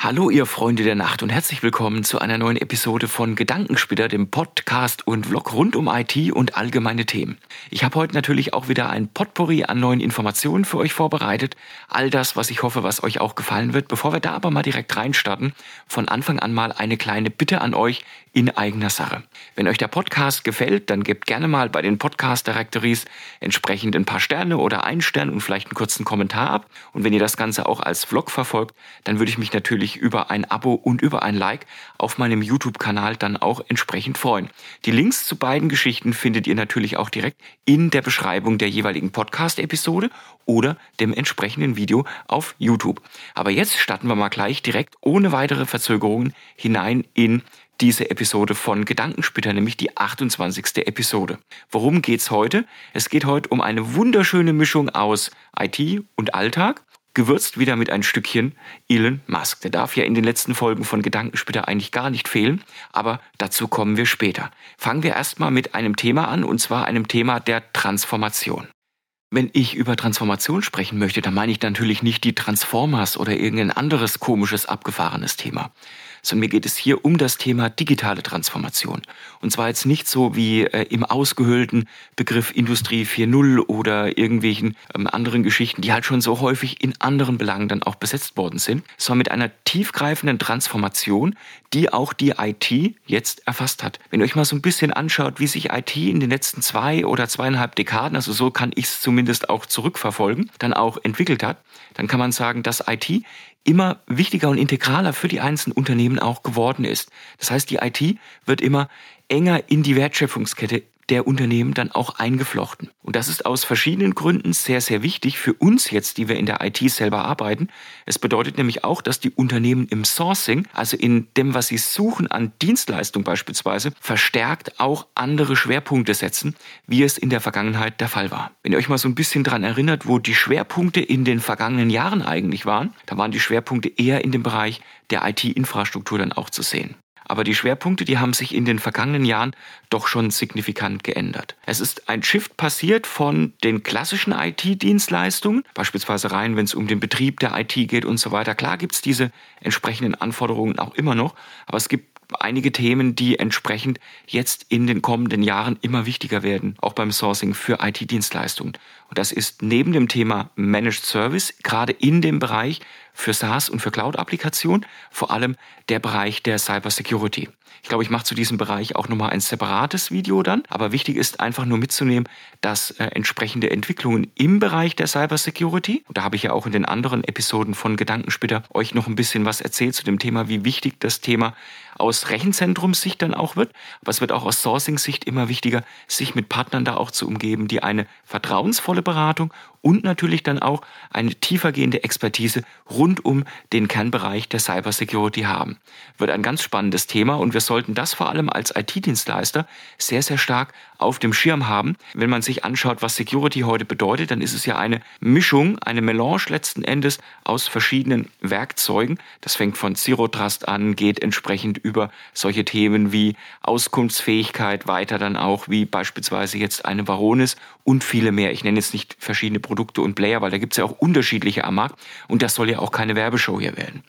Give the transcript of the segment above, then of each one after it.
Hallo ihr Freunde der Nacht und herzlich willkommen zu einer neuen Episode von Gedankensplitter, dem Podcast und Vlog rund um IT und allgemeine Themen. Ich habe heute natürlich auch wieder ein Potpourri an neuen Informationen für euch vorbereitet. All das, was ich hoffe, was euch auch gefallen wird. Bevor wir da aber mal direkt reinstarten, von Anfang an mal eine kleine Bitte an euch in eigener Sache. Wenn euch der Podcast gefällt, dann gebt gerne mal bei den Podcast Directories entsprechend ein paar Sterne oder einen Stern und vielleicht einen kurzen Kommentar ab. Und wenn ihr das Ganze auch als Vlog verfolgt, dann würde ich mich natürlich natürlich über ein Abo und über ein Like auf meinem YouTube-Kanal dann auch entsprechend freuen. Die Links zu beiden Geschichten findet ihr natürlich auch direkt in der Beschreibung der jeweiligen Podcast-Episode oder dem entsprechenden Video auf YouTube. Aber jetzt starten wir mal gleich direkt ohne weitere Verzögerungen hinein in diese Episode von Gedankensplitter, nämlich die 28. Episode. Worum geht's heute? Es geht heute um eine wunderschöne Mischung aus IT und Alltag gewürzt wieder mit ein Stückchen Elon Musk. Der darf ja in den letzten Folgen von Gedankensplitter eigentlich gar nicht fehlen, aber dazu kommen wir später. Fangen wir erstmal mit einem Thema an, und zwar einem Thema der Transformation. Wenn ich über Transformation sprechen möchte, dann meine ich natürlich nicht die Transformers oder irgendein anderes komisches, abgefahrenes Thema sondern mir geht es hier um das Thema digitale Transformation. Und zwar jetzt nicht so wie äh, im ausgehöhlten Begriff Industrie 4.0 oder irgendwelchen ähm, anderen Geschichten, die halt schon so häufig in anderen Belangen dann auch besetzt worden sind, sondern mit einer tiefgreifenden Transformation, die auch die IT jetzt erfasst hat. Wenn ihr euch mal so ein bisschen anschaut, wie sich IT in den letzten zwei oder zweieinhalb Dekaden, also so kann ich es zumindest auch zurückverfolgen, dann auch entwickelt hat, dann kann man sagen, dass IT immer wichtiger und integraler für die einzelnen Unternehmen auch geworden ist. Das heißt, die IT wird immer enger in die Wertschöpfungskette der Unternehmen dann auch eingeflochten. Und das ist aus verschiedenen Gründen sehr, sehr wichtig für uns jetzt, die wir in der IT selber arbeiten. Es bedeutet nämlich auch, dass die Unternehmen im Sourcing, also in dem, was sie suchen an Dienstleistung beispielsweise, verstärkt auch andere Schwerpunkte setzen, wie es in der Vergangenheit der Fall war. Wenn ihr euch mal so ein bisschen daran erinnert, wo die Schwerpunkte in den vergangenen Jahren eigentlich waren, da waren die Schwerpunkte eher in dem Bereich der IT-Infrastruktur dann auch zu sehen. Aber die Schwerpunkte, die haben sich in den vergangenen Jahren doch schon signifikant geändert. Es ist ein Shift passiert von den klassischen IT-Dienstleistungen, beispielsweise rein, wenn es um den Betrieb der IT geht und so weiter. Klar gibt es diese entsprechenden Anforderungen auch immer noch, aber es gibt einige Themen, die entsprechend jetzt in den kommenden Jahren immer wichtiger werden, auch beim Sourcing für IT-Dienstleistungen. Und das ist neben dem Thema Managed Service, gerade in dem Bereich für SaaS und für Cloud-Applikationen, vor allem der Bereich der Cyber Security. Ich glaube, ich mache zu diesem Bereich auch nochmal ein separates Video dann. Aber wichtig ist einfach nur mitzunehmen, dass äh, entsprechende Entwicklungen im Bereich der Cyber Security, und da habe ich ja auch in den anderen Episoden von Gedankensplitter euch noch ein bisschen was erzählt zu dem Thema, wie wichtig das Thema aus Rechenzentrumssicht dann auch wird. Aber es wird auch aus Sourcing-Sicht immer wichtiger, sich mit Partnern da auch zu umgeben, die eine vertrauensvolle Beratung und natürlich dann auch eine tiefergehende Expertise rund um den Kernbereich der Cybersecurity haben. Wird ein ganz spannendes Thema und wir sollten das vor allem als IT-Dienstleister sehr, sehr stark auf dem Schirm haben. Wenn man sich anschaut, was Security heute bedeutet, dann ist es ja eine Mischung, eine Melange letzten Endes aus verschiedenen Werkzeugen. Das fängt von Zero Trust an, geht entsprechend über solche Themen wie Auskunftsfähigkeit weiter dann auch, wie beispielsweise jetzt eine Varonis und viele mehr. Ich nenne jetzt nicht verschiedene Produkte und Player, weil da gibt es ja auch unterschiedliche am Markt und das soll ja auch keine Werbeshow hier werden.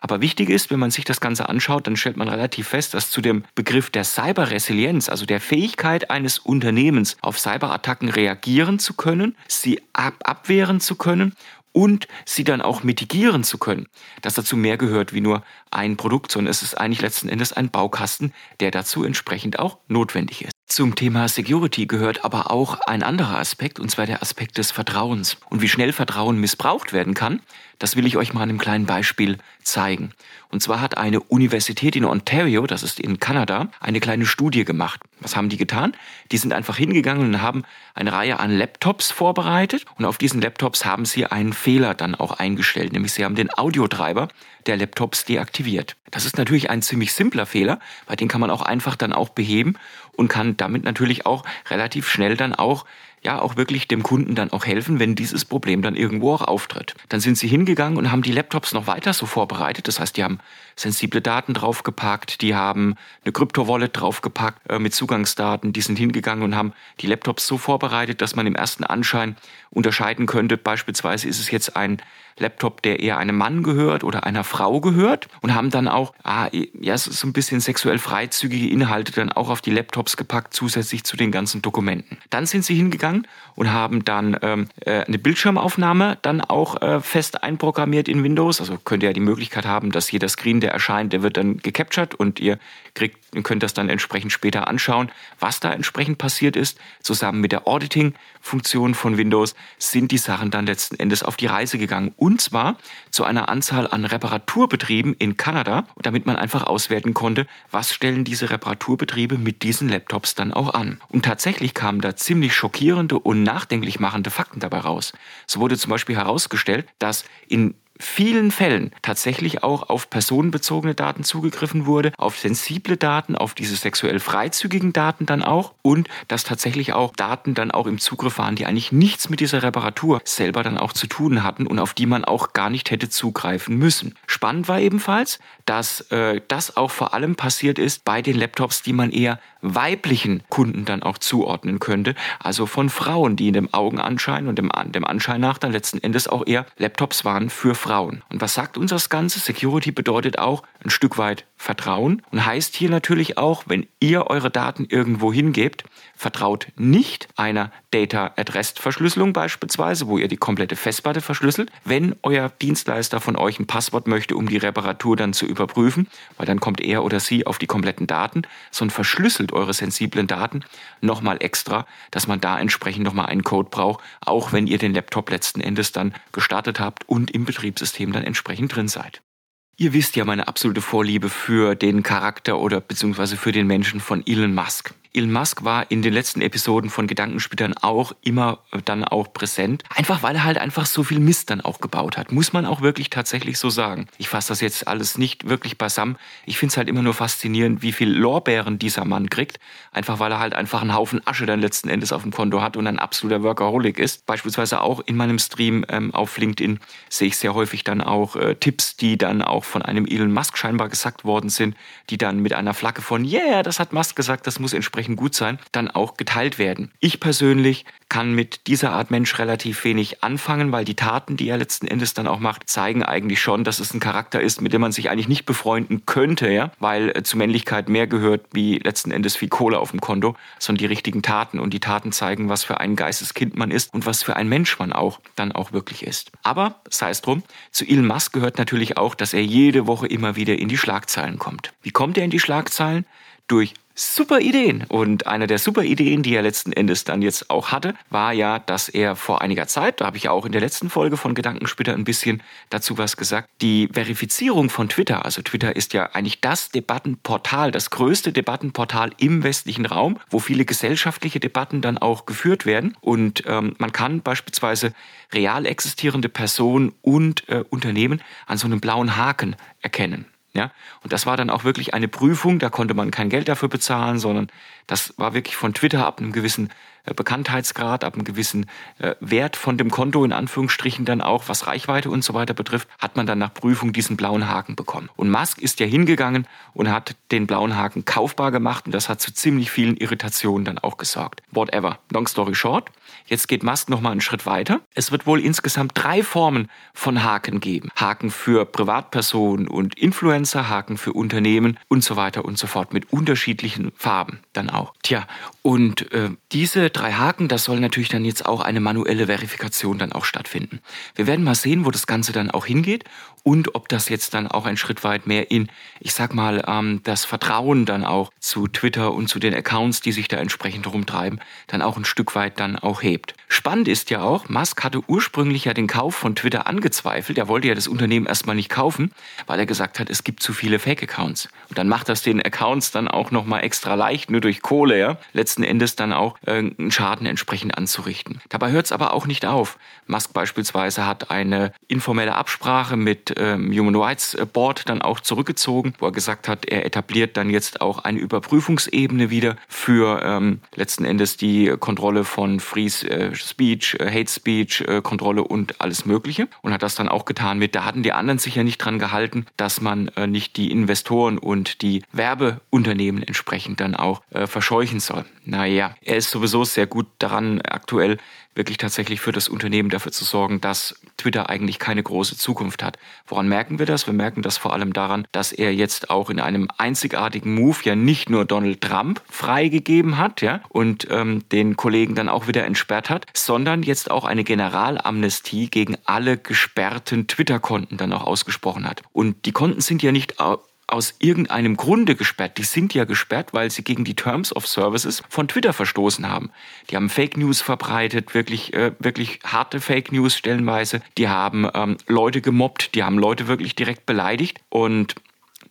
Aber wichtig ist, wenn man sich das Ganze anschaut, dann stellt man relativ fest, dass zu dem Begriff der Cyberresilienz, also der Fähigkeit eines Unternehmens auf Cyberattacken reagieren zu können, sie ab abwehren zu können und sie dann auch mitigieren zu können, dass dazu mehr gehört wie nur ein Produkt, sondern es ist eigentlich letzten Endes ein Baukasten, der dazu entsprechend auch notwendig ist. Zum Thema Security gehört aber auch ein anderer Aspekt, und zwar der Aspekt des Vertrauens. Und wie schnell Vertrauen missbraucht werden kann, das will ich euch mal an einem kleinen Beispiel zeigen. Und zwar hat eine Universität in Ontario, das ist in Kanada, eine kleine Studie gemacht. Was haben die getan? Die sind einfach hingegangen und haben eine Reihe an Laptops vorbereitet und auf diesen Laptops haben sie einen Fehler dann auch eingestellt, nämlich sie haben den Audiotreiber der Laptops deaktiviert. Das ist natürlich ein ziemlich simpler Fehler, weil den kann man auch einfach dann auch beheben und kann damit natürlich auch relativ schnell dann auch ja auch wirklich dem Kunden dann auch helfen, wenn dieses Problem dann irgendwo auch auftritt. Dann sind sie hingegangen und haben die Laptops noch weiter so vorbereitet. Das heißt, die haben sensible Daten draufgepackt, die haben eine Krypto-Wallet draufgepackt äh, mit Zugangsdaten, die sind hingegangen und haben die Laptops so vorbereitet, dass man im ersten Anschein unterscheiden könnte. Beispielsweise ist es jetzt ein Laptop, der eher einem Mann gehört oder einer Frau gehört und haben dann auch ah, ja, so ein bisschen sexuell freizügige Inhalte dann auch auf die Laptops gepackt, zusätzlich zu den ganzen Dokumenten. Dann sind sie hingegangen und haben dann ähm, äh, eine Bildschirmaufnahme dann auch äh, fest einprogrammiert in Windows. Also könnt ihr ja die Möglichkeit haben, dass jeder Screen, der erscheint, der wird dann gecaptured und ihr kriegt, könnt das dann entsprechend später anschauen, was da entsprechend passiert ist. Zusammen mit der Auditing-Funktion von Windows sind die Sachen dann letzten Endes auf die Reise gegangen und zwar zu einer Anzahl an Reparaturbetrieben in Kanada, damit man einfach auswerten konnte, was stellen diese Reparaturbetriebe mit diesen Laptops dann auch an. Und tatsächlich kamen da ziemlich schockierende und nachdenklich machende Fakten dabei raus. So wurde zum Beispiel herausgestellt, dass in vielen Fällen tatsächlich auch auf personenbezogene Daten zugegriffen wurde, auf sensible Daten, auf diese sexuell freizügigen Daten dann auch und dass tatsächlich auch Daten dann auch im Zugriff waren, die eigentlich nichts mit dieser Reparatur selber dann auch zu tun hatten und auf die man auch gar nicht hätte zugreifen müssen. Spannend war ebenfalls, dass äh, das auch vor allem passiert ist bei den Laptops, die man eher weiblichen Kunden dann auch zuordnen könnte, also von Frauen, die in dem Augenanschein und dem, dem Anschein nach dann letzten Endes auch eher Laptops waren für Frauen. Und was sagt uns das Ganze? Security bedeutet auch ein Stück weit Vertrauen und heißt hier natürlich auch, wenn ihr eure Daten irgendwo hingebt, vertraut nicht einer Data at Rest Verschlüsselung beispielsweise, wo ihr die komplette Festplatte verschlüsselt, wenn euer Dienstleister von euch ein Passwort möchte, um die Reparatur dann zu überprüfen, weil dann kommt er oder sie auf die kompletten Daten, sondern verschlüsselt eure sensiblen Daten nochmal extra, dass man da entsprechend nochmal einen Code braucht, auch wenn ihr den Laptop letzten Endes dann gestartet habt und im Betriebssystem dann entsprechend drin seid. Ihr wisst ja meine absolute Vorliebe für den Charakter oder beziehungsweise für den Menschen von Elon Musk. Elon Musk war in den letzten Episoden von Gedankenspielern auch immer dann auch präsent. Einfach weil er halt einfach so viel Mist dann auch gebaut hat. Muss man auch wirklich tatsächlich so sagen. Ich fasse das jetzt alles nicht wirklich beisammen. Ich finde es halt immer nur faszinierend, wie viel Lorbeeren dieser Mann kriegt. Einfach weil er halt einfach einen Haufen Asche dann letzten Endes auf dem Konto hat und ein absoluter Workaholic ist. Beispielsweise auch in meinem Stream ähm, auf LinkedIn sehe ich sehr häufig dann auch äh, Tipps, die dann auch von einem Elon Musk scheinbar gesagt worden sind, die dann mit einer Flagge von Yeah, das hat Musk gesagt, das muss entsprechend entsprechend gut sein, dann auch geteilt werden. Ich persönlich kann mit dieser Art Mensch relativ wenig anfangen, weil die Taten, die er letzten Endes dann auch macht, zeigen eigentlich schon, dass es ein Charakter ist, mit dem man sich eigentlich nicht befreunden könnte, ja, weil äh, zu Männlichkeit mehr gehört wie letzten Endes viel Kohle auf dem Konto, sondern die richtigen Taten und die Taten zeigen, was für ein Geisteskind man ist und was für ein Mensch man auch dann auch wirklich ist. Aber sei es drum, zu Elon Musk gehört natürlich auch, dass er jede Woche immer wieder in die Schlagzeilen kommt. Wie kommt er in die Schlagzeilen? Durch super Ideen. Und eine der super Ideen, die er letzten Endes dann jetzt auch hatte, war ja, dass er vor einiger Zeit, da habe ich ja auch in der letzten Folge von Gedankensplitter ein bisschen dazu was gesagt, die Verifizierung von Twitter, also Twitter ist ja eigentlich das Debattenportal, das größte Debattenportal im westlichen Raum, wo viele gesellschaftliche Debatten dann auch geführt werden. Und ähm, man kann beispielsweise real existierende Personen und äh, Unternehmen an so einem blauen Haken erkennen. Ja, und das war dann auch wirklich eine Prüfung, da konnte man kein Geld dafür bezahlen, sondern das war wirklich von Twitter ab einem gewissen Bekanntheitsgrad, ab einem gewissen äh, Wert von dem Konto in Anführungsstrichen dann auch, was Reichweite und so weiter betrifft, hat man dann nach Prüfung diesen blauen Haken bekommen. Und Musk ist ja hingegangen und hat den blauen Haken kaufbar gemacht und das hat zu ziemlich vielen Irritationen dann auch gesorgt. Whatever. Long story short. Jetzt geht Musk nochmal einen Schritt weiter. Es wird wohl insgesamt drei Formen von Haken geben. Haken für Privatpersonen und Influencer, Haken für Unternehmen und so weiter und so fort mit unterschiedlichen Farben dann auch. Tja, und äh, diese drei Haken, das soll natürlich dann jetzt auch eine manuelle Verifikation dann auch stattfinden. Wir werden mal sehen, wo das Ganze dann auch hingeht und ob das jetzt dann auch ein Schritt weit mehr in, ich sag mal, ähm, das Vertrauen dann auch zu Twitter und zu den Accounts, die sich da entsprechend rumtreiben, dann auch ein Stück weit dann auch hebt. Spannend ist ja auch, Musk hatte ursprünglich ja den Kauf von Twitter angezweifelt. Er wollte ja das Unternehmen erstmal nicht kaufen, weil er gesagt hat, es gibt zu viele Fake-Accounts. Und dann macht das den Accounts dann auch nochmal extra leicht, nur durch Kohle, ja, letzten Endes dann auch äh, einen Schaden entsprechend anzurichten. Dabei hört es aber auch nicht auf. Musk beispielsweise hat eine informelle Absprache mit ähm, Human Rights Board dann auch zurückgezogen, wo er gesagt hat, er etabliert dann jetzt auch eine Überprüfungsebene wieder für ähm, letzten Endes die Kontrolle von Free äh, Speech, äh, Hate Speech, äh, Kontrolle und alles Mögliche und hat das dann auch getan mit, da hatten die anderen sich ja nicht dran gehalten, dass man äh, nicht die Investoren und die Werbeunternehmen entsprechend dann auch äh, verscheuchen soll. Naja, er ist sowieso sehr gut daran, aktuell wirklich tatsächlich für das Unternehmen dafür zu sorgen, dass Twitter eigentlich keine große Zukunft hat. Woran merken wir das? Wir merken das vor allem daran, dass er jetzt auch in einem einzigartigen Move ja nicht nur Donald Trump freigegeben hat, ja, und ähm, den Kollegen dann auch wieder entsperrt hat, sondern jetzt auch eine Generalamnestie gegen alle gesperrten Twitter-Konten dann auch ausgesprochen hat. Und die Konten sind ja nicht aus irgendeinem Grunde gesperrt. Die sind ja gesperrt, weil sie gegen die Terms of Services von Twitter verstoßen haben. Die haben Fake News verbreitet, wirklich, äh, wirklich harte Fake News stellenweise. Die haben ähm, Leute gemobbt, die haben Leute wirklich direkt beleidigt und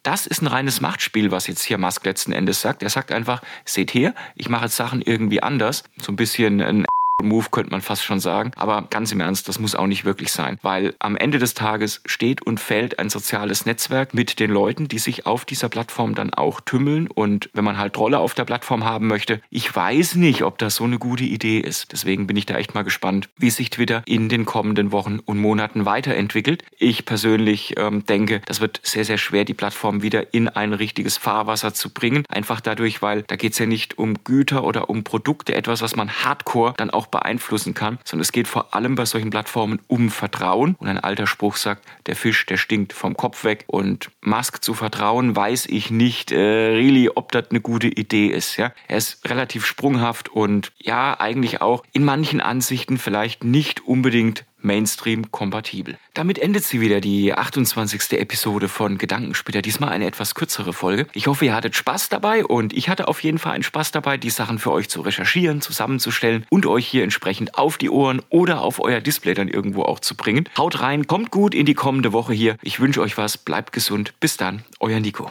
das ist ein reines Machtspiel, was jetzt hier Musk letzten Endes sagt. Er sagt einfach, seht her, ich mache jetzt Sachen irgendwie anders. So ein bisschen ein Move könnte man fast schon sagen. Aber ganz im Ernst, das muss auch nicht wirklich sein, weil am Ende des Tages steht und fällt ein soziales Netzwerk mit den Leuten, die sich auf dieser Plattform dann auch tümmeln. Und wenn man halt Rolle auf der Plattform haben möchte, ich weiß nicht, ob das so eine gute Idee ist. Deswegen bin ich da echt mal gespannt, wie sich Twitter in den kommenden Wochen und Monaten weiterentwickelt. Ich persönlich ähm, denke, das wird sehr, sehr schwer, die Plattform wieder in ein richtiges Fahrwasser zu bringen. Einfach dadurch, weil da geht es ja nicht um Güter oder um Produkte, etwas, was man hardcore dann auch beeinflussen kann, sondern es geht vor allem bei solchen Plattformen um Vertrauen. Und ein alter Spruch sagt, der Fisch, der stinkt vom Kopf weg. Und Musk zu vertrauen, weiß ich nicht, äh, really, ob das eine gute Idee ist. Ja? Er ist relativ sprunghaft und ja, eigentlich auch in manchen Ansichten vielleicht nicht unbedingt Mainstream-kompatibel. Damit endet sie wieder die 28. Episode von Gedankensplitter. Diesmal eine etwas kürzere Folge. Ich hoffe, ihr hattet Spaß dabei und ich hatte auf jeden Fall einen Spaß dabei, die Sachen für euch zu recherchieren, zusammenzustellen und euch hier entsprechend auf die Ohren oder auf euer Display dann irgendwo auch zu bringen. Haut rein, kommt gut in die kommende Woche hier. Ich wünsche euch was, bleibt gesund. Bis dann, euer Nico.